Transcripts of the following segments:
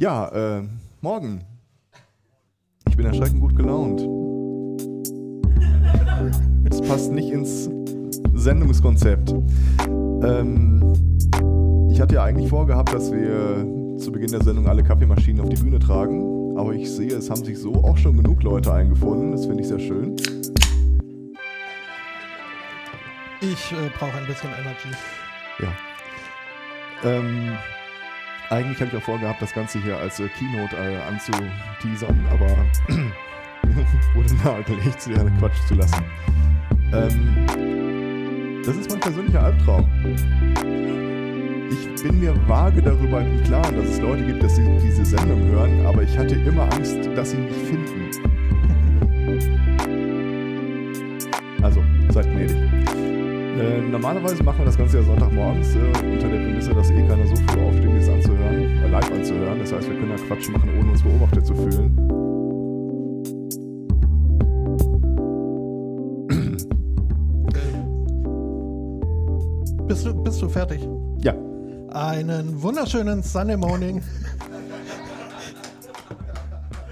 Ja, äh, morgen. Ich bin erschreckend gut gelaunt. Es passt nicht ins Sendungskonzept. Ähm, ich hatte ja eigentlich vorgehabt, dass wir zu Beginn der Sendung alle Kaffeemaschinen auf die Bühne tragen. Aber ich sehe, es haben sich so auch schon genug Leute eingefunden. Das finde ich sehr schön. Ich äh, brauche ein bisschen Energy. Ja. Ähm, eigentlich habe ich auch vorgehabt, das Ganze hier als äh, Keynote äh, anzuteasern, aber wurde nahegelegt, sie alle Quatsch zu lassen. Ähm, das ist mein persönlicher Albtraum. Ich bin mir vage darüber im Klaren, dass es Leute gibt, dass sie diese Sendung hören, aber ich hatte immer Angst, dass sie mich finden. Also, seid gnädig. Äh, normalerweise machen wir das Ganze ja Sonntagmorgens äh, unter der Prämisse, dass eh keiner so früh aufsteht, es anzuhören, äh, live anzuhören. Das heißt, wir können da Quatsch machen, ohne uns beobachtet zu fühlen. Bist du, bist du fertig? Ja. Einen wunderschönen Sunday Morning.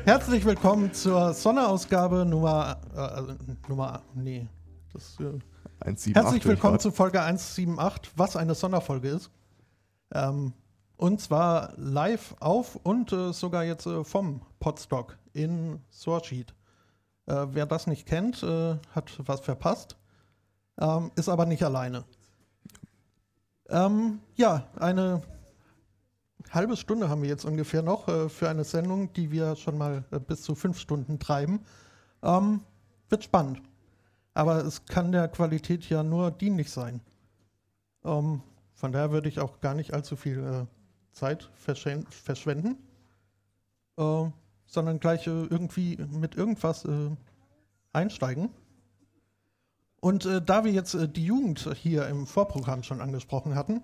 Herzlich willkommen zur Sonderausgabe Nummer, äh, also Nummer, nee, das, äh, 178 Herzlich willkommen grad. zu Folge 178, was eine Sonderfolge ist. Ähm, und zwar live auf und äh, sogar jetzt äh, vom Podstock in Sourceheet. Äh, wer das nicht kennt, äh, hat was verpasst, ähm, ist aber nicht alleine. Ähm, ja, eine halbe Stunde haben wir jetzt ungefähr noch äh, für eine Sendung, die wir schon mal äh, bis zu fünf Stunden treiben. Ähm, wird spannend. Aber es kann der Qualität ja nur dienlich sein. Ähm, von daher würde ich auch gar nicht allzu viel äh, Zeit verschwen- verschwenden, äh, sondern gleich äh, irgendwie mit irgendwas äh, einsteigen. Und äh, da wir jetzt äh, die Jugend hier im Vorprogramm schon angesprochen hatten,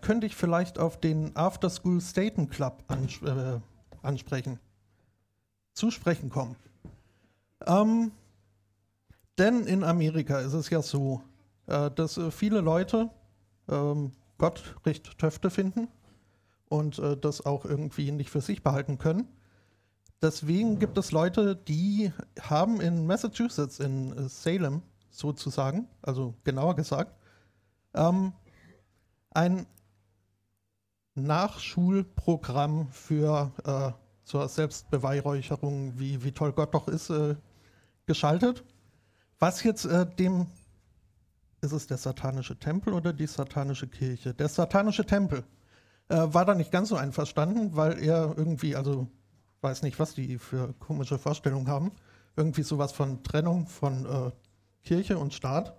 könnte ich vielleicht auf den After School Staten Club ans ansprechen. Zu sprechen kommen. Ähm, denn in Amerika ist es ja so, äh, dass äh, viele Leute ähm, Gott recht Töfte finden und äh, das auch irgendwie nicht für sich behalten können. Deswegen gibt es Leute, die haben in Massachusetts, in äh, Salem sozusagen, also genauer gesagt, ähm, ein Nachschulprogramm für äh, zur Selbstbeweihräucherung, wie, wie toll Gott doch ist, äh, geschaltet. Was jetzt äh, dem, ist es der satanische Tempel oder die satanische Kirche? Der satanische Tempel äh, war da nicht ganz so einverstanden, weil er irgendwie, also weiß nicht, was die für komische Vorstellungen haben, irgendwie sowas von Trennung von äh, Kirche und Staat,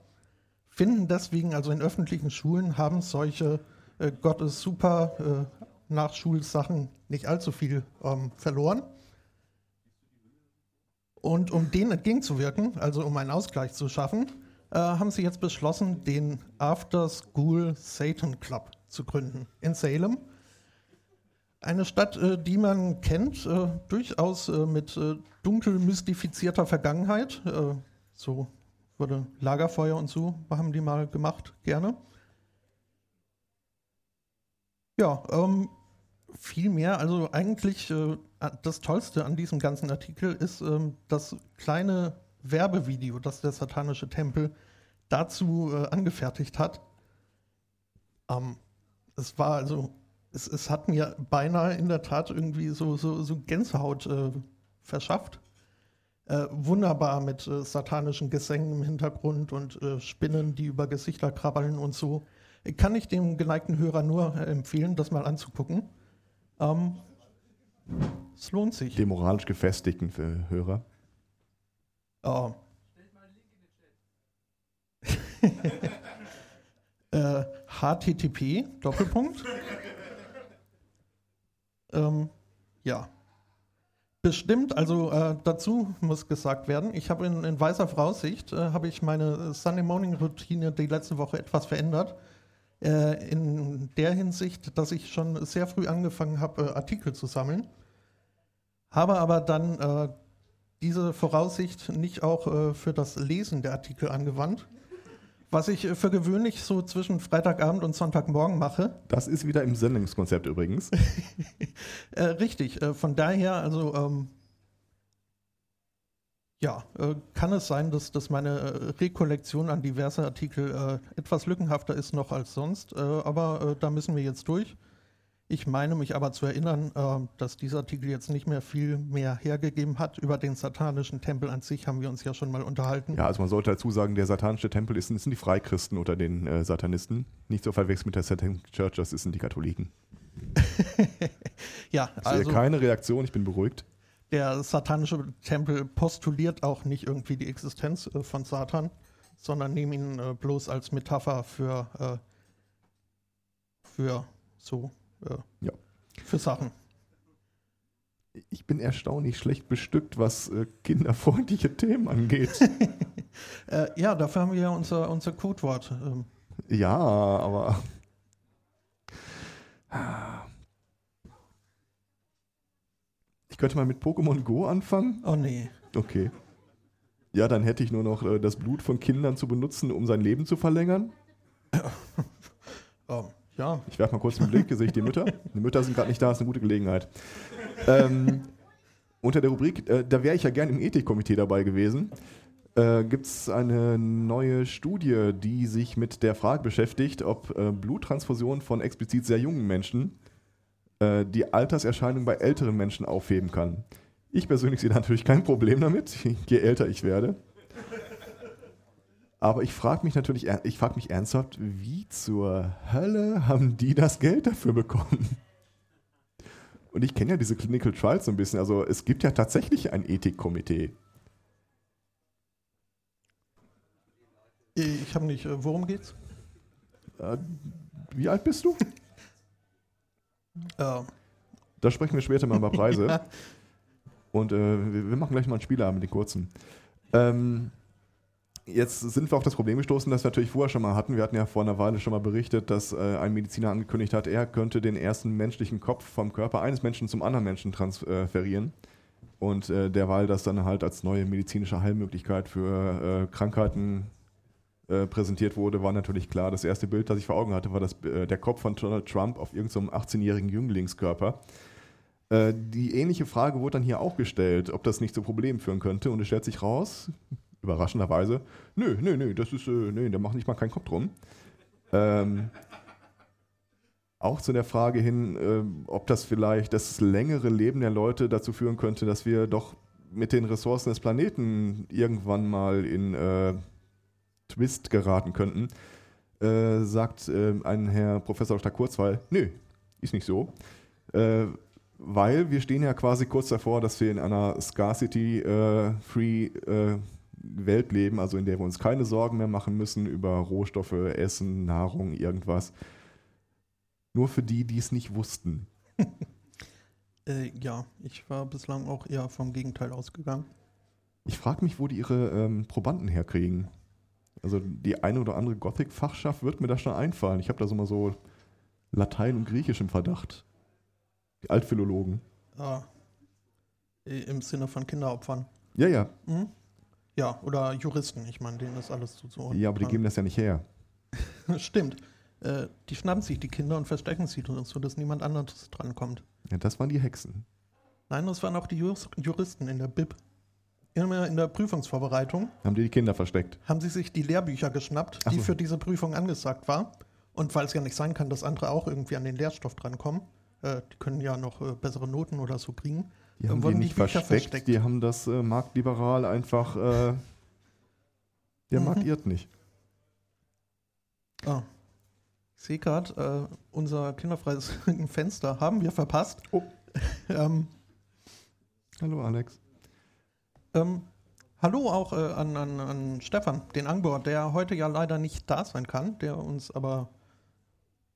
finden deswegen also in öffentlichen Schulen haben solche äh, Gott ist super äh, Nachschulsachen nicht allzu viel ähm, verloren. Und um denen entgegenzuwirken, also um einen Ausgleich zu schaffen, äh, haben sie jetzt beschlossen, den After School Satan Club zu gründen in Salem. Eine Stadt, äh, die man kennt, äh, durchaus äh, mit äh, dunkel mystifizierter Vergangenheit. Äh, so wurde Lagerfeuer und so haben die mal gemacht, gerne. Ja, ähm, viel mehr. Also eigentlich das Tollste an diesem ganzen Artikel ist ähm, das kleine Werbevideo, das der satanische Tempel dazu äh, angefertigt hat. Ähm, es war also, es, es hat mir beinahe in der Tat irgendwie so, so, so Gänsehaut äh, verschafft. Äh, wunderbar mit äh, satanischen Gesängen im Hintergrund und äh, Spinnen, die über Gesichter krabbeln und so. Kann ich dem geneigten Hörer nur äh, empfehlen, das mal anzugucken. Ähm, es lohnt sich. Dem moralisch gefestigten für Hörer. Oh. äh, HTTP, Doppelpunkt. ähm, ja. Bestimmt, also äh, dazu muss gesagt werden, ich habe in, in weiser Voraussicht, äh, habe ich meine Sunday Morning Routine die letzte Woche etwas verändert. Äh, in der Hinsicht, dass ich schon sehr früh angefangen habe, äh, Artikel zu sammeln. Habe aber dann äh, diese Voraussicht nicht auch äh, für das Lesen der Artikel angewandt. Was ich äh, für gewöhnlich so zwischen Freitagabend und Sonntagmorgen mache. Das ist wieder im Sendungskonzept übrigens. Äh, richtig, äh, von daher, also ähm, ja, äh, kann es sein, dass, dass meine Rekollektion an diverse Artikel etwas lückenhafter ist noch als sonst, aber da müssen wir jetzt durch. Ich meine mich aber zu erinnern, äh, dass dieser Artikel jetzt nicht mehr viel mehr hergegeben hat. Über den satanischen Tempel an sich haben wir uns ja schon mal unterhalten. Ja, also man sollte dazu sagen, der satanische Tempel ist, sind die Freikristen unter den äh, Satanisten. Nicht so verwechseln mit der Satanic Church, das sind die Katholiken. ja, also keine Reaktion, ich bin beruhigt. Der satanische Tempel postuliert auch nicht irgendwie die Existenz äh, von Satan, sondern nehmen ihn äh, bloß als Metapher für, äh, für so äh, ja. für Sachen. Ich bin erstaunlich schlecht bestückt, was äh, kinderfreundliche Themen angeht. äh, ja, dafür haben wir ja unser, unser Codewort. Ähm. Ja, aber. Ich könnte mal mit Pokémon Go anfangen. Oh nee. Okay. Ja, dann hätte ich nur noch äh, das Blut von Kindern zu benutzen, um sein Leben zu verlängern. oh. Ja. Ich werfe mal kurz einen Blick, sehe ich die Mütter. Die Mütter sind gerade nicht da, ist eine gute Gelegenheit. Ähm, unter der Rubrik, äh, da wäre ich ja gern im Ethikkomitee dabei gewesen, äh, gibt es eine neue Studie, die sich mit der Frage beschäftigt, ob äh, Bluttransfusion von explizit sehr jungen Menschen äh, die Alterserscheinung bei älteren Menschen aufheben kann. Ich persönlich sehe da natürlich kein Problem damit, je älter ich werde. Aber ich frage mich natürlich, ich frage mich ernsthaft, wie zur Hölle haben die das Geld dafür bekommen? Und ich kenne ja diese Clinical Trials so ein bisschen. Also es gibt ja tatsächlich ein Ethikkomitee. Ich habe nicht. Äh, worum geht's? Äh, wie alt bist du? Uh. Da sprechen wir später mal über Preise. ja. Und äh, wir, machen gleich mal einen Spieleabend, den kurzen. Ähm, Jetzt sind wir auf das Problem gestoßen, das wir natürlich vorher schon mal hatten. Wir hatten ja vor einer Weile schon mal berichtet, dass äh, ein Mediziner angekündigt hat, er könnte den ersten menschlichen Kopf vom Körper eines Menschen zum anderen Menschen transferieren. Und äh, derweil das dann halt als neue medizinische Heilmöglichkeit für äh, Krankheiten äh, präsentiert wurde, war natürlich klar. Das erste Bild, das ich vor Augen hatte, war das, äh, der Kopf von Donald Trump auf irgendeinem so 18-jährigen Jünglingskörper. Äh, die ähnliche Frage wurde dann hier auch gestellt, ob das nicht zu Problemen führen könnte. Und es stellt sich raus, überraschenderweise, nö, nö, nö, das ist, äh, nö, da macht nicht mal keinen Kopf drum. Ähm, auch zu der Frage hin, äh, ob das vielleicht das längere Leben der Leute dazu führen könnte, dass wir doch mit den Ressourcen des Planeten irgendwann mal in äh, Twist geraten könnten, äh, sagt äh, ein Herr Professor Dr. Kurzweil, nö, ist nicht so. Äh, weil wir stehen ja quasi kurz davor, dass wir in einer Scarcity-Free Welt leben, also in der wir uns keine Sorgen mehr machen müssen über Rohstoffe, Essen, Nahrung, irgendwas. Nur für die, die es nicht wussten. äh, ja, ich war bislang auch eher vom Gegenteil ausgegangen. Ich frage mich, wo die ihre ähm, Probanden herkriegen. Also die eine oder andere Gothic-Fachschaft wird mir da schon einfallen. Ich habe da so mal so Latein und Griechisch im Verdacht. Die Altphilologen. Ah. Im Sinne von Kinderopfern. Ja, ja. Mhm. Ja, oder Juristen, ich meine, denen ist alles zuzuordnen. Ja, aber die geben das ja nicht her. Stimmt. Äh, die schnappen sich die Kinder und verstecken sie, so dass niemand anderes drankommt. Ja, das waren die Hexen. Nein, das waren auch die Juristen in der Bib. Immer in der Prüfungsvorbereitung. Haben die die Kinder versteckt? Haben sie sich die Lehrbücher geschnappt, die so. für diese Prüfung angesagt war. Und weil es ja nicht sein kann, dass andere auch irgendwie an den Lehrstoff drankommen, äh, die können ja noch äh, bessere Noten oder so kriegen, die haben die nicht versteckt, versteckt, die haben das äh, marktliberal einfach. Äh, der mhm. Markt irrt nicht. Ah. Ich sehe gerade, äh, unser kinderfreies Fenster haben wir verpasst. Oh. ähm, hallo Alex. Ähm, hallo auch äh, an, an, an Stefan, den Angbor, der heute ja leider nicht da sein kann, der uns aber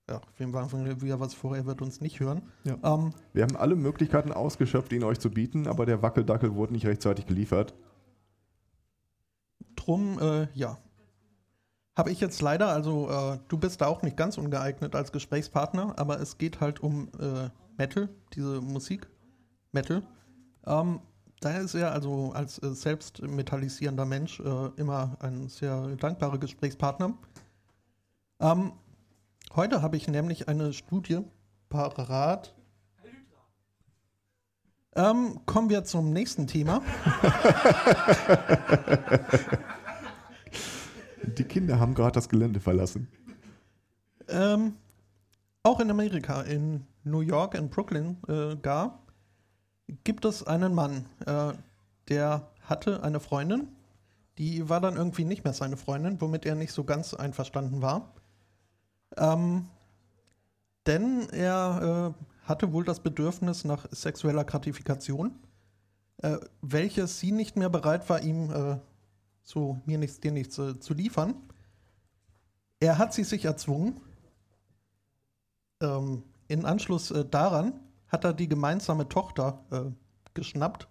ja, wir machen wieder was vor, er wird uns nicht hören. Ja. Ähm, wir haben alle Möglichkeiten ausgeschöpft, ihn euch zu bieten, aber der Wackeldackel wurde nicht rechtzeitig geliefert. Drum, äh, ja. Habe ich jetzt leider, also äh, du bist da auch nicht ganz ungeeignet als Gesprächspartner, aber es geht halt um äh, Metal, diese Musik, Metal. Ähm, da ist er also als äh, selbst metallisierender Mensch äh, immer ein sehr dankbarer Gesprächspartner. Ähm, Heute habe ich nämlich eine Studie parat. Ähm, kommen wir zum nächsten Thema. Die Kinder haben gerade das Gelände verlassen. Ähm, auch in Amerika, in New York, in Brooklyn äh, gar, gibt es einen Mann, äh, der hatte eine Freundin, die war dann irgendwie nicht mehr seine Freundin, womit er nicht so ganz einverstanden war. Ähm, denn er äh, hatte wohl das Bedürfnis nach sexueller Gratifikation, äh, welches sie nicht mehr bereit war, ihm äh, so mir nichts, dir nichts äh, zu liefern. Er hat sie sich erzwungen. Ähm, in Anschluss äh, daran hat er die gemeinsame Tochter äh, geschnappt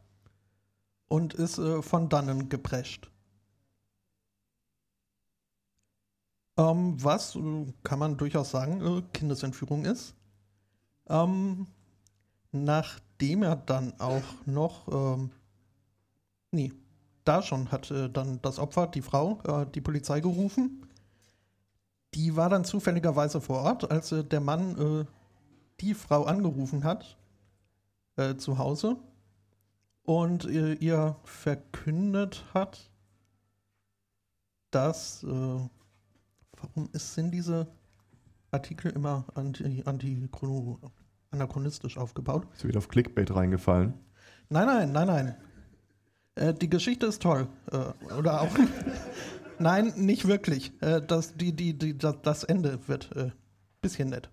und ist äh, von dannen geprescht. Ähm, was, äh, kann man durchaus sagen, äh, Kindesentführung ist. Ähm, nachdem er dann auch noch, ähm, nee, da schon hat äh, dann das Opfer, die Frau, äh, die Polizei gerufen. Die war dann zufälligerweise vor Ort, als äh, der Mann äh, die Frau angerufen hat, zu Hause, und ihr verkündet hat, dass, ist, sind diese Artikel immer anti, anti anachronistisch aufgebaut? Ist wieder auf Clickbait reingefallen? Nein, nein, nein, nein. Äh, die Geschichte ist toll. Äh, oder auch. Nein, nicht wirklich. Äh, das, die, die, die, das Ende wird ein äh, bisschen nett.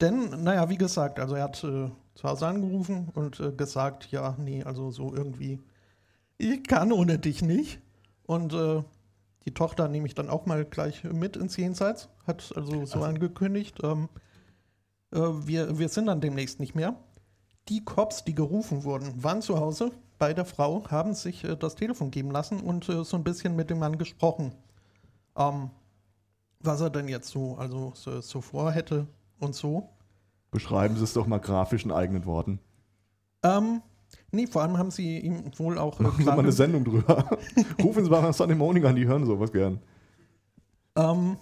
Denn, naja, wie gesagt, also er hat äh, zu Hause angerufen und äh, gesagt, ja, nee, also so irgendwie, ich kann ohne dich nicht. Und die Tochter nehme ich dann auch mal gleich mit ins Jenseits. Hat also so also. angekündigt, ähm, wir, wir sind dann demnächst nicht mehr. Die Cops, die gerufen wurden, waren zu Hause, bei der Frau, haben sich äh, das Telefon geben lassen und äh, so ein bisschen mit dem Mann gesprochen. Ähm, was er denn jetzt so, also so, so vorhätte und so. Beschreiben Sie es doch mal grafisch in eigenen Worten. Ähm, nee, vor allem haben Sie ihm wohl auch. Äh, Machen Sie mal eine Sendung drüber. Rufen Sie mal nach Sunday Morning an, die hören sowas gern. Ähm,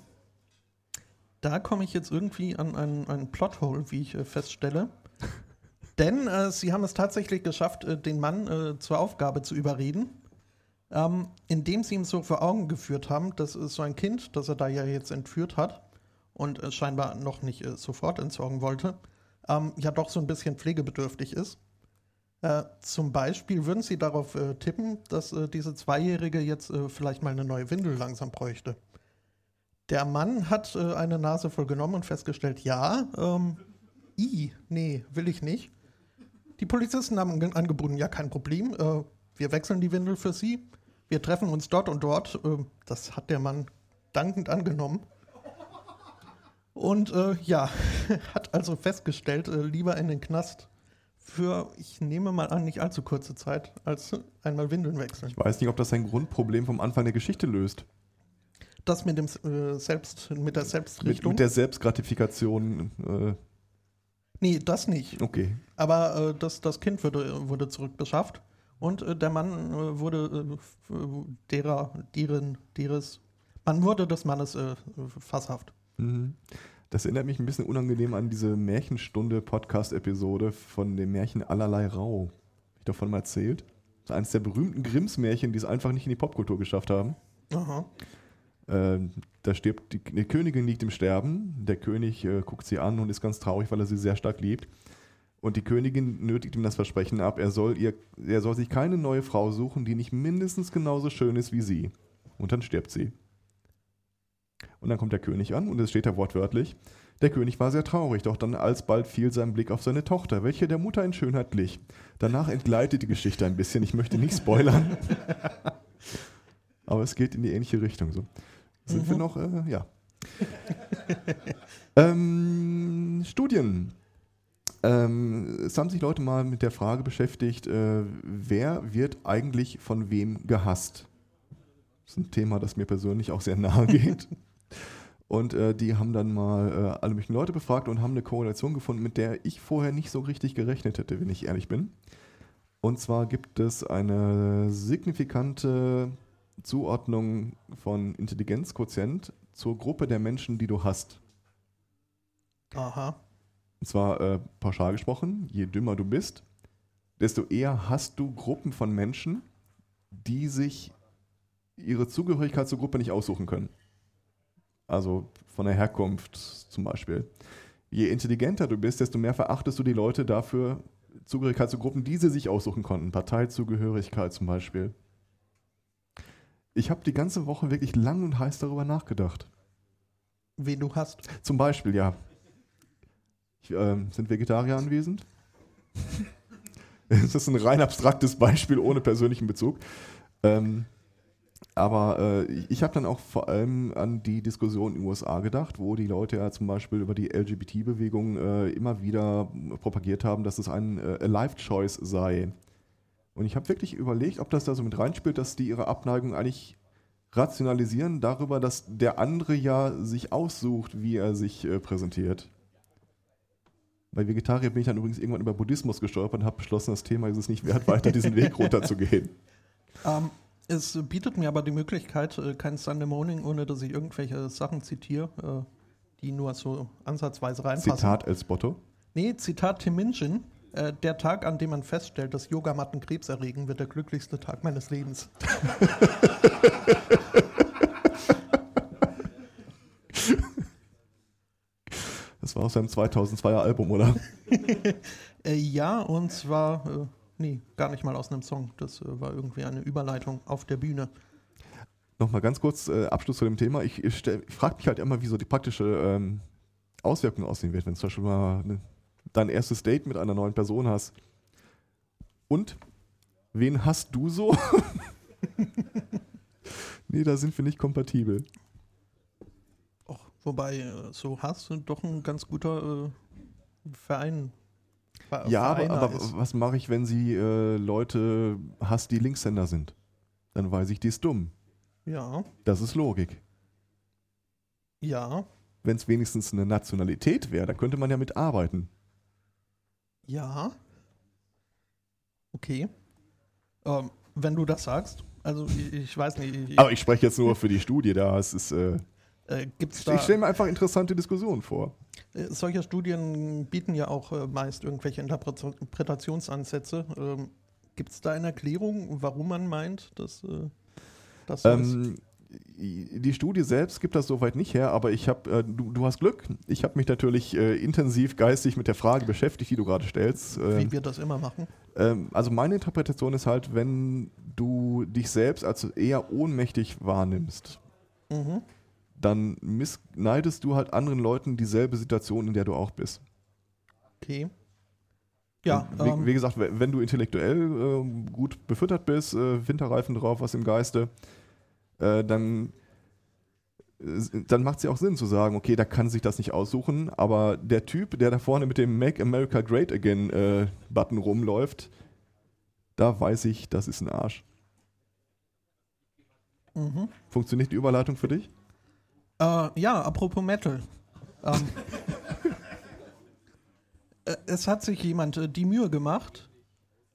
da komme ich jetzt irgendwie an einen, einen Plothole, wie ich äh, feststelle. Denn äh, sie haben es tatsächlich geschafft, äh, den Mann äh, zur Aufgabe zu überreden, ähm, indem sie ihm so vor Augen geführt haben, dass äh, so ein Kind, das er da ja jetzt entführt hat und scheinbar noch nicht sofort entsorgen wollte, ähm, ja doch so ein bisschen pflegebedürftig ist. Zum Beispiel würden sie darauf tippen, dass diese Zweijährige jetzt vielleicht mal eine neue Windel langsam bräuchte. Der Mann hat eine Nase voll genommen und festgestellt, ja, ähm, i, nee, will ich nicht. Die Polizisten haben angeboten, ja, kein Problem, äh, wir wechseln die Windel für Sie. Wir treffen uns dort und dort. Äh, das hat der Mann dankend angenommen. Und äh, ja, hat also festgestellt, äh, lieber in den Knast für, ich nehme mal an, nicht allzu kurze Zeit, als einmal Windeln wechseln. Ich weiß nicht, ob das ein Grundproblem vom Anfang der Geschichte löst. Das mit dem äh, Selbst, mit der Selbstrichtung. Mit, mit der Selbstgratifikation äh, Nee, das nicht. Okay. Aber äh, das, das Kind wurde, wurde zurückbeschafft und äh, der Mann äh, wurde äh, derer, deren, deres, man wurde des Mannes äh, fasshaft. Mhm. Das erinnert mich ein bisschen unangenehm an diese Märchenstunde-Podcast-Episode von dem Märchen Allerlei Rau. Hab ich davon mal erzählt? Das ist eines der berühmten Grimms-Märchen, die es einfach nicht in die Popkultur geschafft haben. Aha. Ähm, da stirbt die, die, Königin liegt im Sterben. Der König äh, guckt sie an und ist ganz traurig, weil er sie sehr stark liebt. Und die Königin nötigt ihm das Versprechen ab, er soll, ihr, er soll sich keine neue Frau suchen, die nicht mindestens genauso schön ist wie sie. Und dann stirbt sie. Und dann kommt der König an und es steht da wortwörtlich, der König war sehr traurig, doch dann alsbald fiel sein Blick auf seine Tochter, welche der Mutter in Schönheit glich. Danach entgleitet die Geschichte ein bisschen, ich möchte nicht spoilern. Aber es geht in die ähnliche Richtung. So. Sind mhm. wir noch, äh, ja. ähm, Studien. Ähm, es haben sich Leute mal mit der Frage beschäftigt, äh, wer wird eigentlich von wem gehasst? Das ist ein Thema, das mir persönlich auch sehr nahe geht. Und äh, die haben dann mal äh, alle möglichen Leute befragt und haben eine Korrelation gefunden, mit der ich vorher nicht so richtig gerechnet hätte, wenn ich ehrlich bin. Und zwar gibt es eine signifikante Zuordnung von Intelligenzquotient zur Gruppe der Menschen, die du hast. Aha. Und zwar äh, pauschal gesprochen, je dümmer du bist, desto eher hast du Gruppen von Menschen, die sich ihre Zugehörigkeit zur Gruppe nicht aussuchen können. Also von der Herkunft zum Beispiel. Je intelligenter du bist, desto mehr verachtest du die Leute dafür, Zugehörigkeit zu Gruppen, die sie sich aussuchen konnten. Parteizugehörigkeit zum Beispiel. Ich habe die ganze Woche wirklich lang und heiß darüber nachgedacht. Wen du hast. Zum Beispiel, ja. Ich, ähm, sind Vegetarier anwesend? das ist ein rein abstraktes Beispiel ohne persönlichen Bezug. Ähm, aber äh, ich habe dann auch vor allem an die Diskussion in den USA gedacht, wo die Leute ja zum Beispiel über die LGBT-Bewegung äh, immer wieder propagiert haben, dass es ein äh, Life-Choice sei. Und ich habe wirklich überlegt, ob das da so mit reinspielt, dass die ihre Abneigung eigentlich rationalisieren darüber, dass der andere ja sich aussucht, wie er sich äh, präsentiert. Bei Vegetarier bin ich dann übrigens irgendwann über Buddhismus gestolpert und habe beschlossen, das Thema ist es nicht wert, weiter diesen Weg runterzugehen. Ähm, es bietet mir aber die Möglichkeit, äh, kein Sunday Morning, ohne dass ich irgendwelche Sachen zitiere, äh, die nur so ansatzweise reinpassen. Zitat El Spotto? Nee, Zitat Tim Minchin. Äh, der Tag, an dem man feststellt, dass Yogamatten Krebs erregen, wird der glücklichste Tag meines Lebens. Das war aus seinem 2002er Album, oder? ja, und zwar, nee, gar nicht mal aus einem Song. Das äh, war irgendwie eine Überleitung auf der Bühne. Nochmal ganz kurz äh, Abschluss zu dem Thema. Ich, ich, ich frage mich halt immer, wie so die praktische ähm, Auswirkung aussehen wird, wenn du zum Beispiel mal ne, dein erstes Date mit einer neuen Person hast. Und wen hast du so? nee, da sind wir nicht kompatibel. Och, wobei, äh, so hast du doch ein ganz guter äh, Verein. Ver ja, aber, aber was mache ich, wenn sie äh, Leute hast, die Linkshänder sind? Dann weiß ich, die ist dumm. Ja. Das ist Logik. Ja. Wenn es wenigstens eine Nationalität wäre, dann könnte man ja mitarbeiten. Ja. Okay. Ähm, wenn du das sagst. Also ich, ich weiß nicht. Ich, Aber ich spreche jetzt nur für die Studie da. Es ist, äh, äh, gibt's da, ich stelle mir einfach interessante Diskussionen vor. Äh, solche Studien bieten ja auch äh, meist irgendwelche Interpretationsansätze. Ähm, Gibt es da eine Erklärung, warum man meint, dass äh, das so ähm, ist? die Studie selbst gibt das soweit nicht her, aber ich habe, äh, du, du, hast Glück. Ich habe mich natürlich äh, intensiv geistig mit der Frage beschäftigt, die du gerade stellst. Äh, Wie wir das immer machen. Ähm, also meine Interpretation ist halt, wenn du dich selbst als eher ohnmächtig wahrnimmst, mhm. Dann neidest du halt anderen Leuten dieselbe Situation, in der du auch bist. Okay. Ja. Wie, ähm, wie, gesagt, wenn du intellektuell äh, gut befüttert bist, äh, Winterreifen drauf, was im Geiste, äh, dann, dann macht es ja auch Sinn zu sagen, okay, da kann sich das nicht aussuchen, aber der Typ, der da vorne mit dem Make America Great Again äh, Button rumläuft, da weiß ich, das ist ein Arsch. Mhm. Funktioniert die Überleitung für dich? Äh, ja, apropos Metal. Ähm, äh, es hat sich jemand äh, die Mühe gemacht,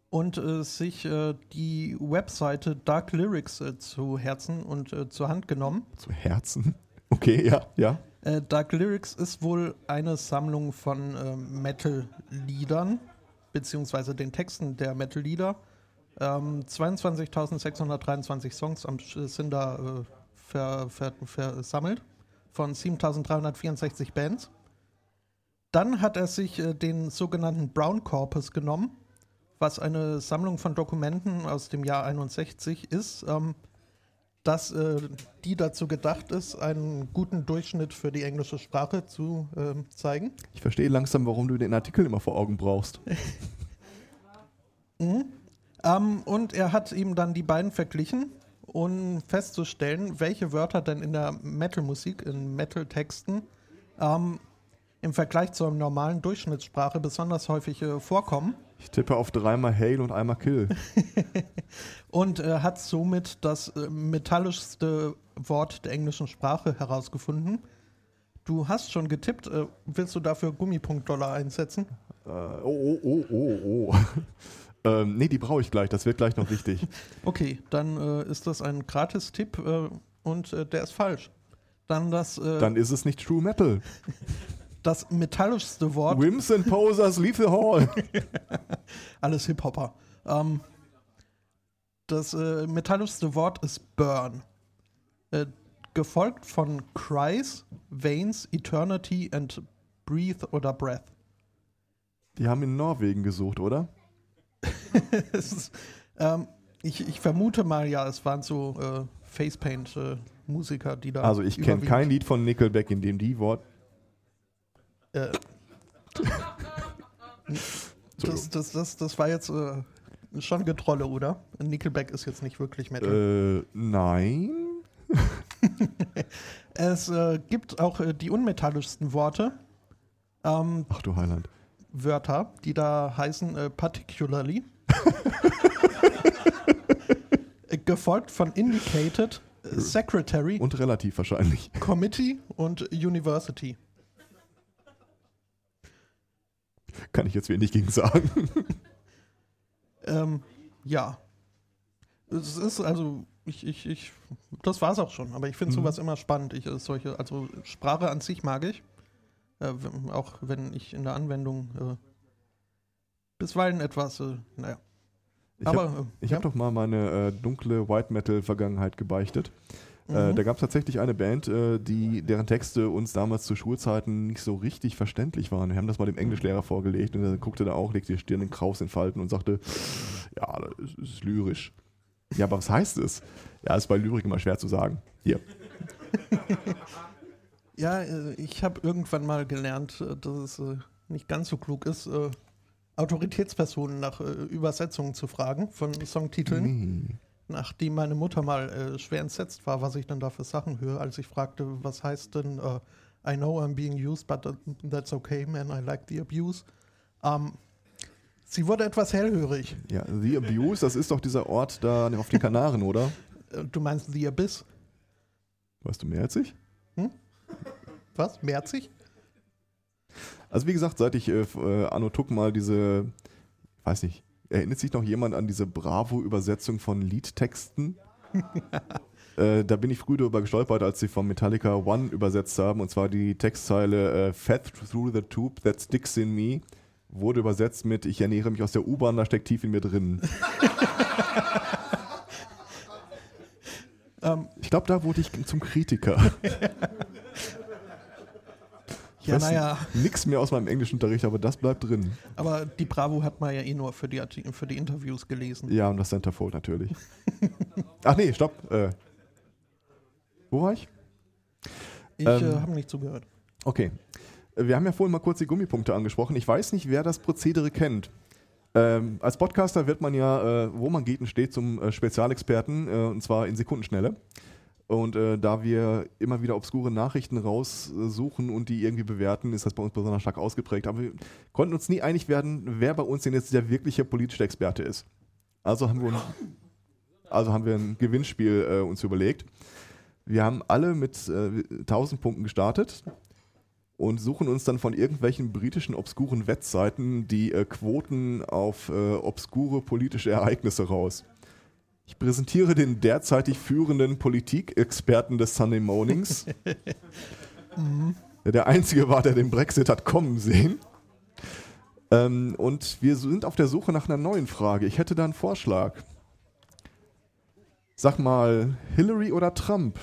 und äh, sich äh, die Webseite Dark Lyrics äh, zu Herzen und zur Hand genommen. Zu Herzen? Okay, ja, ja. Dark Lyrics ist wohl eine Sammlung von äh, Metal-Liedern, beziehungsweise den Texten der Metal-Lieder. Ähm, 22.623 Songs sind da ver, ver, versammelt von 7.364 Bands. Dann hat er sich den sogenannten Brown Corpus genommen was eine Sammlung von Dokumenten aus dem Jahr 61 ist, ähm, dass äh, die dazu gedacht ist, einen guten Durchschnitt für die englische Sprache zu äh, zeigen. Ich verstehe langsam, warum du den Artikel immer vor Augen brauchst. mhm. ähm, und er hat ihm dann die beiden verglichen, um festzustellen, welche Wörter denn in der Metal-Musik, in Metal-Texten, ähm, im Vergleich zur normalen Durchschnittssprache besonders häufig äh, vorkommen. Ich tippe auf dreimal Hail und einmal Kill. und äh, hat somit das äh, metallischste Wort der englischen Sprache herausgefunden. Du hast schon getippt. Äh, willst du dafür Gummipunkt-Dollar einsetzen? Äh, oh, oh, oh, oh, oh. Ähm, nee, die brauche ich gleich. Das wird gleich noch wichtig. okay, dann äh, ist das ein Gratis-Tipp äh, und der ist falsch. Dann das. dann ist es nicht True Metal. das metallischste Wort. Wimps and Posers, leave the hall. Alles Hip-Hopper. Ähm, das äh, metallischste Wort ist Burn. Äh, gefolgt von Cries, Veins, Eternity and Breathe oder Breath. Die haben in Norwegen gesucht, oder? Ist, ähm, ich, ich vermute mal, ja, es waren so äh, Facepaint-Musiker, die da. Also ich kenne kein Lied von Nickelback, in dem die Wort. Äh, das, das, das, das war jetzt äh, schon Getrolle, oder? Nickelback ist jetzt nicht wirklich Metal. Äh, nein. Es äh, gibt auch äh, die unmetallischsten Worte. Ähm, Ach du Heiland. Wörter, die da heißen äh, particularly. Äh, Gefolgt von indicated, äh, secretary, Und relativ wahrscheinlich. committee und university. Kann ich jetzt wenig gegen sagen. Ähm, ja. Es ist also, ich, ich, ich, das war's auch schon, aber ich finde Mhm. sowas immer spannend. Ich, äh, solche, also Sprache an sich mag ich. Äh, auch wenn ich in der Anwendung äh, bisweilen etwas, äh, naja. Ich aber habe äh, ich ja. hab doch mal meine äh, dunkle White Metal-Vergangenheit gebeichtet. Äh, Mhm. da gab es tatsächlich eine Band, die, deren Texte uns damals zu Schulzeiten nicht so richtig verständlich waren. Wir haben das mal dem Englischlehrer vorgelegt und er guckte da auch, legte die Stirn in Kraus in Falten und sagte, ja, das ist, ist lyrisch. Ja, aber was heißt es? Ja, ist bei Lyrik immer schwer zu sagen. Hier. Ja, äh, ich habe irgendwann mal gelernt, äh, dass es äh, nicht ganz so klug ist, Autoritätspersonen nach Übersetzungen zu fragen von Songtiteln. Nee. Nachdem meine Mutter mal schwer entsetzt war, was ich dann da für Sachen höre, als ich fragte, was heißt denn I know I'm being used, but that's okay, man, I like the abuse. Ähm, sie wurde etwas hellhörig. Ja, The Abuse, das ist doch dieser Ort da auf den Kanaren, oder? Du meinst The Abyss? Weißt du mehr als ich? Was? Merzig? Also wie gesagt, seit ich äh, äh, Anno Tuck mal diese, weiß nicht, erinnert sich noch jemand an diese Bravo-Übersetzung von Liedtexten? äh, da bin ich früh darüber gestolpert, als sie von Metallica One übersetzt haben, und zwar die Textzeile äh, Fat through the tube that sticks in me wurde übersetzt mit Ich ernähre mich aus der U-Bahn, da steckt tief in mir drin. Ähm, Ich glaube, da wurde ich zum Kritiker. Ja, naja, Nix mehr aus meinem Englischunterricht, aber das bleibt drin. aber die Bravo hat man ja eh nur für die, für die Interviews gelesen. Ja, und das Centerfold natürlich. Ach nee, stopp. Äh, wo war ich? Ich Ähm, äh, habe nicht zugehört. Okay. Wir haben ja vorhin mal kurz die Gummipunkte angesprochen. Ich weiß nicht, wer das Prozedere kennt. Ähm, als Podcaster wird man ja, äh, wo man geht und steht, zum äh, Spezialexperten, äh, und zwar in Sekundenschnelle. Und äh, da wir immer wieder obskure Nachrichten raussuchen und die irgendwie bewerten, ist das bei uns besonders stark ausgeprägt. Aber wir konnten uns nie einig werden, wer bei uns denn jetzt der wirkliche politische Experte ist. Also haben wir, uns, also haben wir ein Gewinnspiel äh, uns überlegt. Wir haben alle mit äh, 1000 Punkten gestartet und suchen uns dann von irgendwelchen britischen obskuren Wettseiten die äh, Quoten auf äh, obskure politische Ereignisse raus. Ich präsentiere den derzeitig führenden Politikexperten des Sunday Mornings. der der einzige war, der den Brexit hat kommen sehen. Ähm, und wir sind auf der Suche nach einer neuen Frage. Ich hätte da einen Vorschlag. Sag mal, Hillary oder Trump?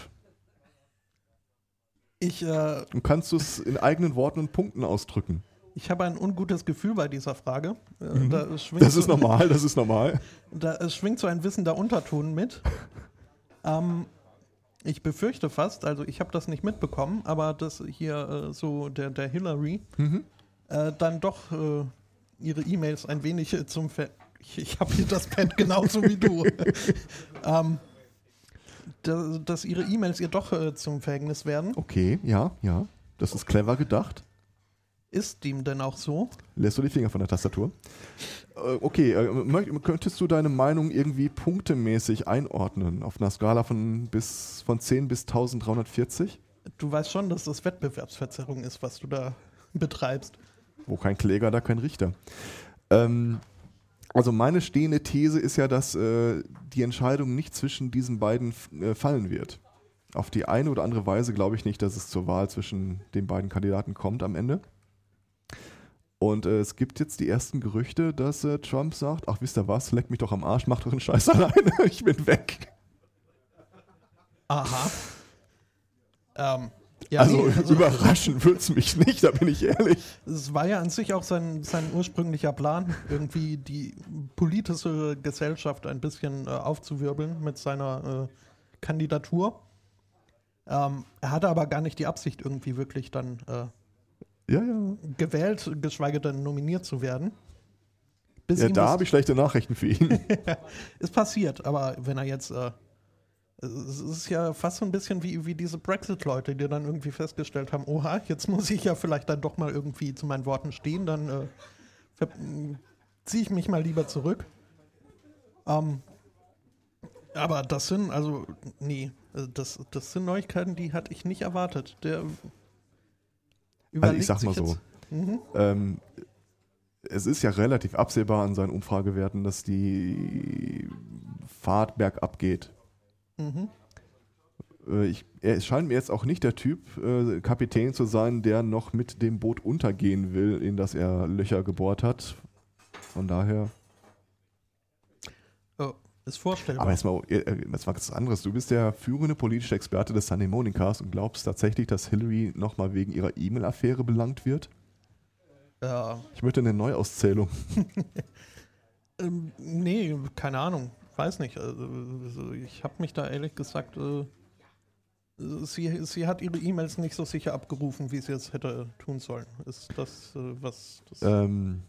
Ich, äh, Und kannst du es in eigenen Worten und Punkten ausdrücken? Ich habe ein ungutes Gefühl bei dieser Frage. Äh, da Mhm. Das so- ist normal, das ist normal. Da es schwingt so ein wissender Unterton mit. ähm, ich befürchte fast, also ich habe das nicht mitbekommen, aber dass hier äh, so der, der Hillary Mhm. äh, dann doch äh, ihre E-Mails ein wenig äh, zum Ver ich, ich habe hier das Pad genauso wie du. ähm, da, dass ihre E-Mails ihr doch äh, zum Verhängnis werden. Okay, ja, ja. Das ist clever gedacht. Ist dem denn auch so? Lässt du die Finger von der Tastatur? Äh, okay, äh, könntest du deine Meinung irgendwie punktemäßig einordnen? Auf einer Skala von, bis, von 10 bis 1340? Du weißt schon, dass das Wettbewerbsverzerrung ist, was du da betreibst. Wo kein Kläger, da kein Richter. Ähm, also meine stehende These ist ja, dass äh, die Entscheidung nicht zwischen diesen beiden äh, fallen wird. Auf die eine oder andere Weise glaube ich nicht, dass es zur Wahl zwischen den beiden Kandidaten kommt am Ende. Und äh, es gibt jetzt die ersten Gerüchte, dass äh, Trump sagt, ach wisst ihr was, leck mich doch am Arsch, mach doch einen Scheiß alleine, ich bin weg. Aha. Ähm, ja, also, nee, überraschen würde es mich nicht, da bin ich ehrlich. Es war ja an sich auch sein, sein ursprünglicher Plan, irgendwie die politische Gesellschaft ein bisschen äh, aufzuwirbeln mit seiner äh, Kandidatur. Ähm, er hatte aber gar nicht die Absicht, irgendwie wirklich dann äh, Ja, ja. gewählt, geschweige denn nominiert zu werden. Bis Ja, da habe ich schlechte Nachrichten für ihn. ist passiert, aber wenn er jetzt. Äh, es ist ja fast so ein bisschen wie, wie diese Brexit-Leute, die dann irgendwie festgestellt haben: Oha, jetzt muss ich ja vielleicht dann doch mal irgendwie zu meinen Worten stehen, dann äh, ziehe ich mich mal lieber zurück. Ähm, aber das sind, also, nee, äh, das, das sind Neuigkeiten, die hatte ich nicht erwartet. Der Also ich sag mal so, Mhm. ähm, es ist ja relativ absehbar an seinen Umfragewerten, dass die Fahrt bergab geht. Mhm. Äh, ich, er scheint mir jetzt auch nicht der Typ, äh, Kapitän zu sein, der noch mit dem Boot untergehen will, in das er Löcher gebohrt hat. Von daher. Oh, ist vorstellbar. Aber jetzt mal, äh, äh, jetzt mal was anderes. Du bist der führende politische Experte des Sunday Morning Cast und glaubst tatsächlich, dass Hillary nochmal wegen ihrer E-Mail-Affäre belangt wird? ja. Ich möchte eine Neuauszählung. Ähm, nee, keine Ahnung. Weiß nicht. Also, also ich habe mich da ehrlich gesagt, äh, sie, sie hat ihre E-Mails nicht so sicher abgerufen, wie sie es hätte tun sollen. Ist das, äh, was das. Ähm,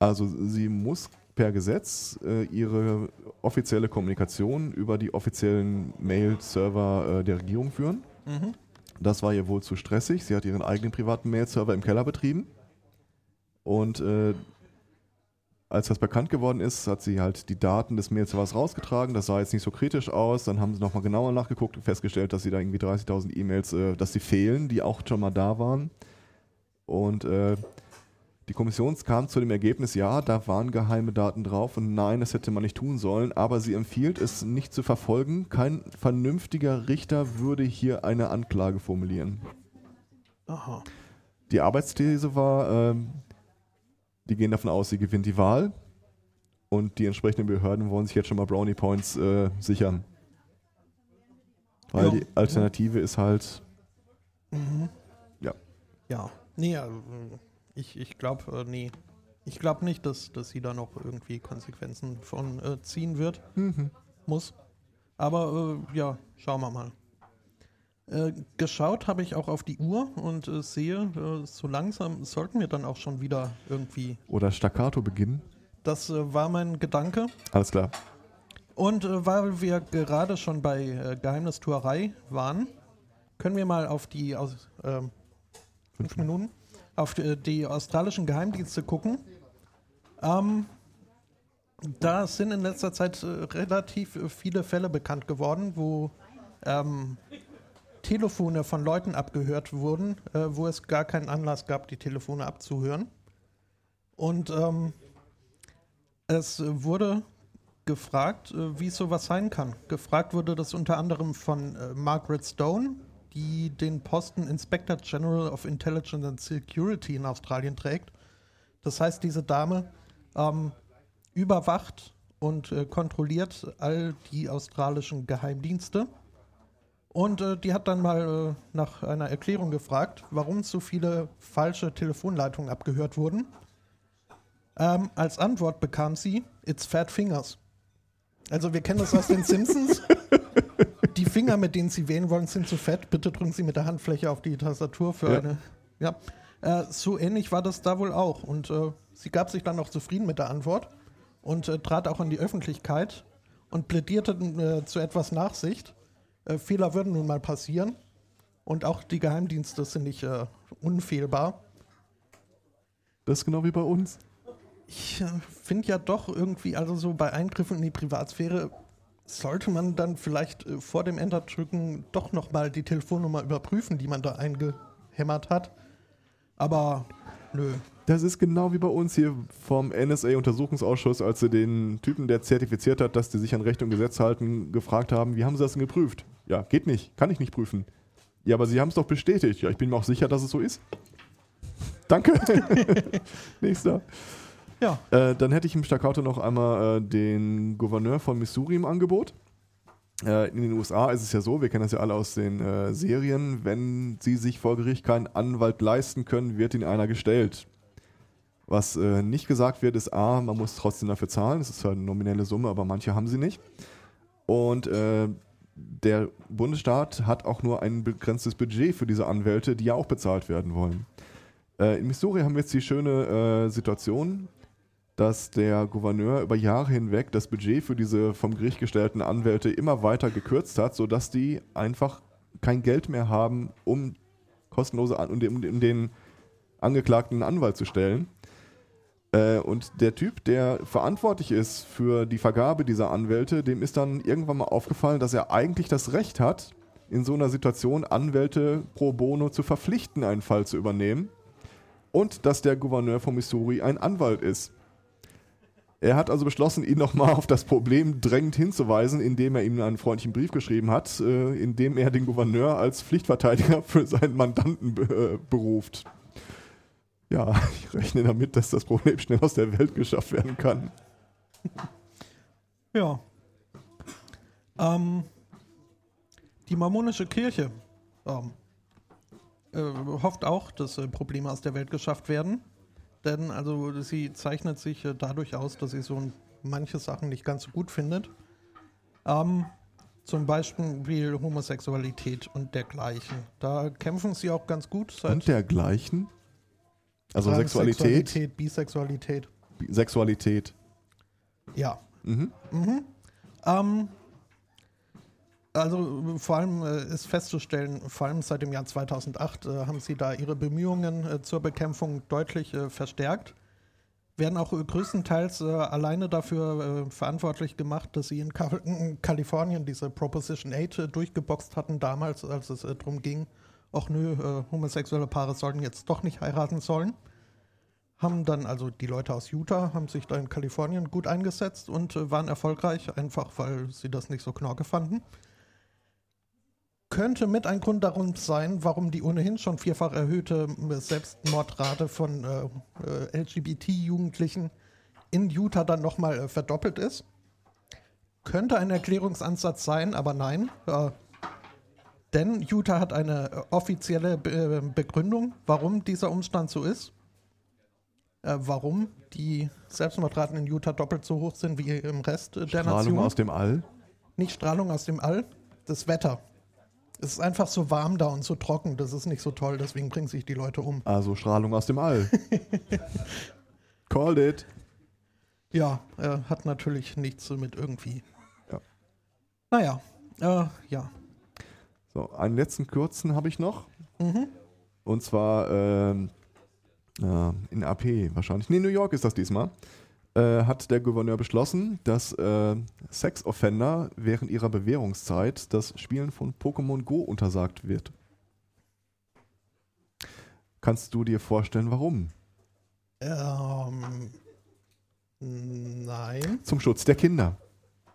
also sie muss per Gesetz äh, ihre offizielle Kommunikation über die offiziellen Mail-Server äh, der Regierung führen. Mhm. Das war ihr wohl zu stressig. Sie hat ihren eigenen privaten Mail-Server im Keller betrieben. Und äh, als das bekannt geworden ist, hat sie halt die Daten des Mail-Servers rausgetragen. Das sah jetzt nicht so kritisch aus. Dann haben sie nochmal genauer nachgeguckt und festgestellt, dass sie da irgendwie 30.000 E-Mails, äh, dass sie fehlen, die auch schon mal da waren. Und äh, die Kommission kam zu dem Ergebnis, ja, da waren geheime Daten drauf und nein, das hätte man nicht tun sollen, aber sie empfiehlt es nicht zu verfolgen. Kein vernünftiger Richter würde hier eine Anklage formulieren. Aha. Die Arbeitsthese war, ähm, die gehen davon aus, sie gewinnt die Wahl und die entsprechenden Behörden wollen sich jetzt schon mal Brownie Points äh, sichern. Weil Ja. die Alternative ist halt, Mhm. Ja. Ja. Nee, also, ich, ich glaube, äh, nee. Ich glaube nicht, dass, dass sie da noch irgendwie Konsequenzen von äh, ziehen wird. Muss. Aber äh, ja, schauen wir mal. Äh, geschaut habe ich auch auf die Uhr und äh, sehe, äh, so langsam sollten wir dann auch schon wieder irgendwie. oder Staccato beginnen. Das äh, war mein Gedanke. Alles klar. Und äh, weil wir gerade schon bei äh, Geheimnistuerei waren, können wir mal auf die aus, ähm, fünf Minuten auf die, australischen Geheimdienste gucken. Ähm, da sind in letzter Zeit äh, relativ äh, viele Fälle bekannt geworden, wo ähm, Telefone von Leuten abgehört wurden, äh, wo es gar keinen Anlass gab, die Telefone abzuhören. Und ähm, es wurde gefragt, äh, wie sowas sein kann. Gefragt wurde das unter anderem von äh, Margaret Stone, die den Posten Inspector General of Intelligence and Security in Australien trägt. Das heißt, diese Dame ähm, überwacht und äh, kontrolliert all die australischen Geheimdienste. Und äh, die hat dann mal äh, nach einer Erklärung gefragt, warum so viele falsche Telefonleitungen abgehört wurden. Ähm, als Antwort bekam sie, it's fat fingers. Also wir kennen das aus den Simpsons. Die Finger, mit denen Sie wählen wollen, sind zu fett. Bitte drücken Sie mit der Handfläche auf die Tastatur für Ja. eine. Ja. Äh, so ähnlich war das da wohl auch. Und äh, sie gab sich dann auch zufrieden mit der Antwort und äh, trat auch an die Öffentlichkeit und plädierte äh, zu etwas Nachsicht. Äh, Fehler würden nun mal passieren. Und auch die Geheimdienste sind nicht äh, unfehlbar. Das ist genau wie bei uns. Ich finde ja doch irgendwie, also so bei Eingriffen in die Privatsphäre sollte man dann vielleicht äh, vor dem Enter-Drücken doch nochmal die Telefonnummer überprüfen, die man da eingehämmert hat. Aber nö. Das ist genau wie bei uns hier vom NSA-Untersuchungsausschuss, als sie den Typen, der zertifiziert hat, dass die sich an Recht und Gesetz halten, gefragt haben, wie haben sie das denn geprüft? Ja, geht nicht, kann ich nicht prüfen. Ja, aber sie haben es doch bestätigt. Ja, ich bin mir auch sicher, dass es so ist. Danke. Nächster. Ja. Äh, dann hätte ich im Staccato noch einmal äh, den Gouverneur von Missouri im Angebot. Äh, in den USA ist es ja so, wir kennen das ja alle aus den äh, Serien, wenn sie sich vor Gericht keinen Anwalt leisten können, wird ihnen einer gestellt. Was äh, nicht gesagt wird, ist A, man muss trotzdem dafür zahlen, das ist halt eine nominelle Summe, aber manche haben sie nicht. Und äh, der Bundesstaat hat auch nur ein begrenztes Budget für diese Anwälte, die ja auch bezahlt werden wollen. Äh, in Missouri haben wir jetzt die schöne äh, Situation, dass der Gouverneur über Jahre hinweg das Budget für diese vom Gericht gestellten Anwälte immer weiter gekürzt hat, sodass die einfach kein Geld mehr haben, um kostenlose An um, den- um den Angeklagten einen Anwalt zu stellen. Äh, und der Typ, der verantwortlich ist für die Vergabe dieser Anwälte, dem ist dann irgendwann mal aufgefallen, dass er eigentlich das Recht hat, in so einer Situation Anwälte pro bono zu verpflichten, einen Fall zu übernehmen. Und dass der Gouverneur von Missouri ein Anwalt ist. Er hat also beschlossen, ihn nochmal auf das Problem drängend hinzuweisen, indem er ihm einen freundlichen Brief geschrieben hat, äh, in dem er den Gouverneur als Pflichtverteidiger für seinen Mandanten äh, beruft. Ja, ich rechne damit, dass das Problem schnell aus der Welt geschafft werden kann. Ja. Ähm, die mormonische Kirche ähm, äh, hofft auch, dass äh, Probleme aus der Welt geschafft werden. Denn also sie zeichnet sich äh, dadurch aus, dass sie so manche Sachen nicht ganz so gut findet. Ähm, zum Beispiel Homosexualität und dergleichen. Da kämpfen sie auch ganz gut Und dergleichen? Also Sexualität, Sexualität, Bisexualität. Bi- Sexualität. Ja. Mhm. Ähm, also vor allem äh, ist festzustellen, vor allem seit dem Jahr 2008 äh, haben sie da ihre Bemühungen äh, zur Bekämpfung deutlich äh, verstärkt. Werden auch äh, größtenteils äh, alleine dafür äh, verantwortlich gemacht, dass sie in, Ka in Kalifornien diese Proposition 8 äh, durchgeboxt hatten damals, als es äh, darum ging, ach nö, äh, homosexuelle Paare sollten jetzt doch nicht heiraten sollen. Haben dann also die Leute aus Utah, haben sich da in Kalifornien gut eingesetzt und äh, waren erfolgreich, einfach weil sie das nicht so knorke fanden. Könnte mit ein Grund darum sein, warum die ohnehin schon vierfach erhöhte Selbstmordrate von äh, äh, LGBT-Jugendlichen in Utah dann nochmal äh, verdoppelt ist. Könnte ein Erklärungsansatz sein, aber nein. Äh, denn Utah hat eine äh, offizielle Be äh, Begründung, warum dieser Umstand so ist. Äh, warum die Selbstmordraten in Utah doppelt so hoch sind wie im Rest der Strahlung Nation. aus dem All. Nicht Strahlung aus dem All, das Wetter. Es ist einfach so warm da und so trocken, das ist nicht so toll, deswegen bringen sich die Leute um. Also Strahlung aus dem All. Called it. Ja, äh, hat natürlich nichts mit irgendwie. Ja. Naja, äh, ja. So, einen letzten kurzen habe ich noch. Mhm. Und zwar ähm, äh, in AP wahrscheinlich. Nee, New York ist das diesmal. Äh, hat der Gouverneur beschlossen, dass äh, Sex-Offender während ihrer Bewährungszeit das Spielen von Pokémon Go untersagt wird. Kannst du dir vorstellen, warum? Ähm, nein. Zum Schutz der Kinder.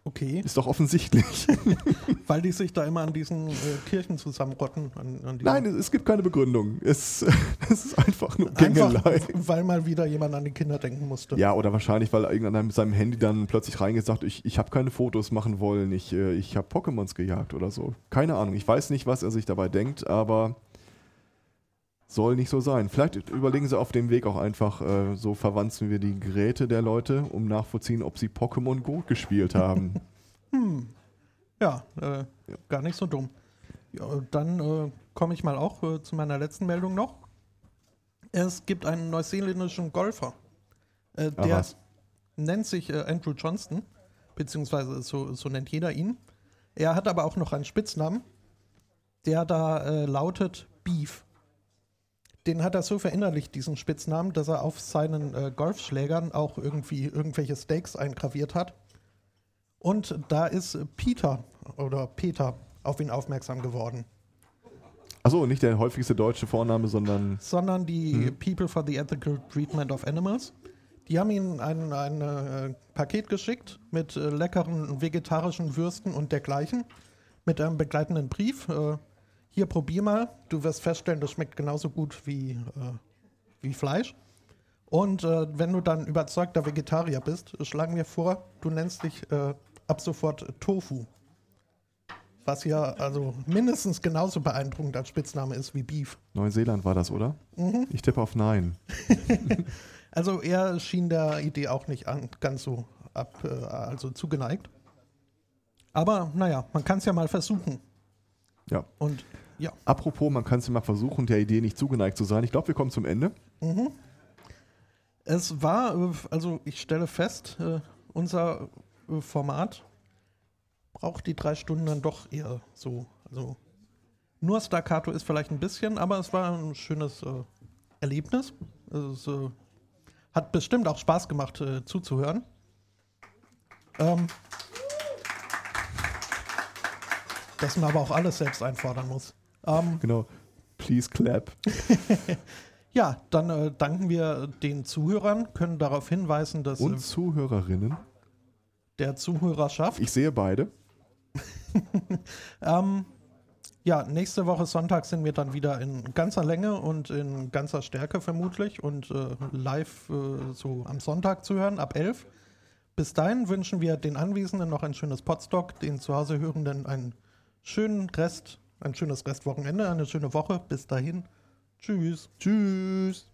Okay. Ist doch offensichtlich. Weil die sich da immer an diesen äh, Kirchen zusammenrotten. An, an Nein, es, es gibt keine Begründung. Es, es ist einfach nur Einfach, Gängelei. weil mal wieder jemand an die Kinder denken musste. Ja, oder wahrscheinlich, weil irgendeiner mit seinem Handy dann plötzlich reingesagt, ich, ich habe keine Fotos machen wollen, ich, äh, ich habe Pokémons gejagt oder so. Keine Ahnung, ich weiß nicht, was er sich dabei denkt, aber soll nicht so sein. Vielleicht überlegen sie auf dem Weg auch einfach, äh, so verwanzen wir die Geräte der Leute, um nachvollziehen, ob sie Pokémon Go gespielt haben. Hm. Ja, äh, gar nicht so dumm. Ja, dann äh, komme ich mal auch äh, zu meiner letzten Meldung noch. Es gibt einen neuseeländischen Golfer. Äh, Ah, der was? nennt sich äh, Andrew Johnston, beziehungsweise so, so nennt jeder ihn. Er hat aber auch noch einen Spitznamen, der da lautet Beef. Den hat er so verinnerlicht, diesen Spitznamen, dass er auf seinen äh, Golfschlägern auch irgendwie irgendwelche Steaks eingraviert hat. Und da ist Peter oder Peter auf ihn aufmerksam geworden. Achso, nicht der häufigste deutsche Vorname, sondern sondern die Mhm. People for the Ethical Treatment of Animals. Die haben ihm ein, ein äh, Paket geschickt mit äh, leckeren vegetarischen Würsten und dergleichen, mit einem begleitenden Brief. Äh, hier probier mal, du wirst feststellen, das schmeckt genauso gut wie, äh, wie Fleisch. Und äh, wenn du dann überzeugter Vegetarier bist, schlagen wir vor, du nennst dich äh, ab sofort Tofu. Was ja also mindestens genauso beeindruckend als Spitzname ist wie Beef. Neuseeland war das, oder? Mhm. Ich tippe auf Nein. Also er schien der Idee auch nicht an, ganz so ab, äh, also zugeneigt. Aber naja, man kann es ja mal versuchen. Ja. Und ja, Apropos, man kann es ja mal versuchen, der Idee nicht zugeneigt zu sein. Ich glaube, wir kommen zum Ende. es war, äh, also ich stelle fest, äh, unser äh, Format braucht die drei Stunden dann doch eher so. Also nur Staccato ist vielleicht ein bisschen, aber es war ein schönes äh, Erlebnis. Es äh, hat bestimmt auch Spaß gemacht äh, zuzuhören. Ähm, dass man aber auch alles selbst einfordern muss. Ähm, Genau. Please clap. ja, dann äh, danken wir den Zuhörern, können darauf hinweisen, dass Und äh, Zuhörerinnen. der Zuhörerschaft Ich sehe beide. Ähm, ja, nächste Woche Sonntag sind wir dann wieder in ganzer Länge und in ganzer Stärke vermutlich und äh, live äh, so am Sonntag zu hören, ab 11. Bis dahin wünschen wir den Anwesenden noch ein schönes Podstock, den zu Hause Hörenden einen schönen Rest, ein schönes Restwochenende, eine schöne Woche. Bis dahin. Tschüss. Tschüss.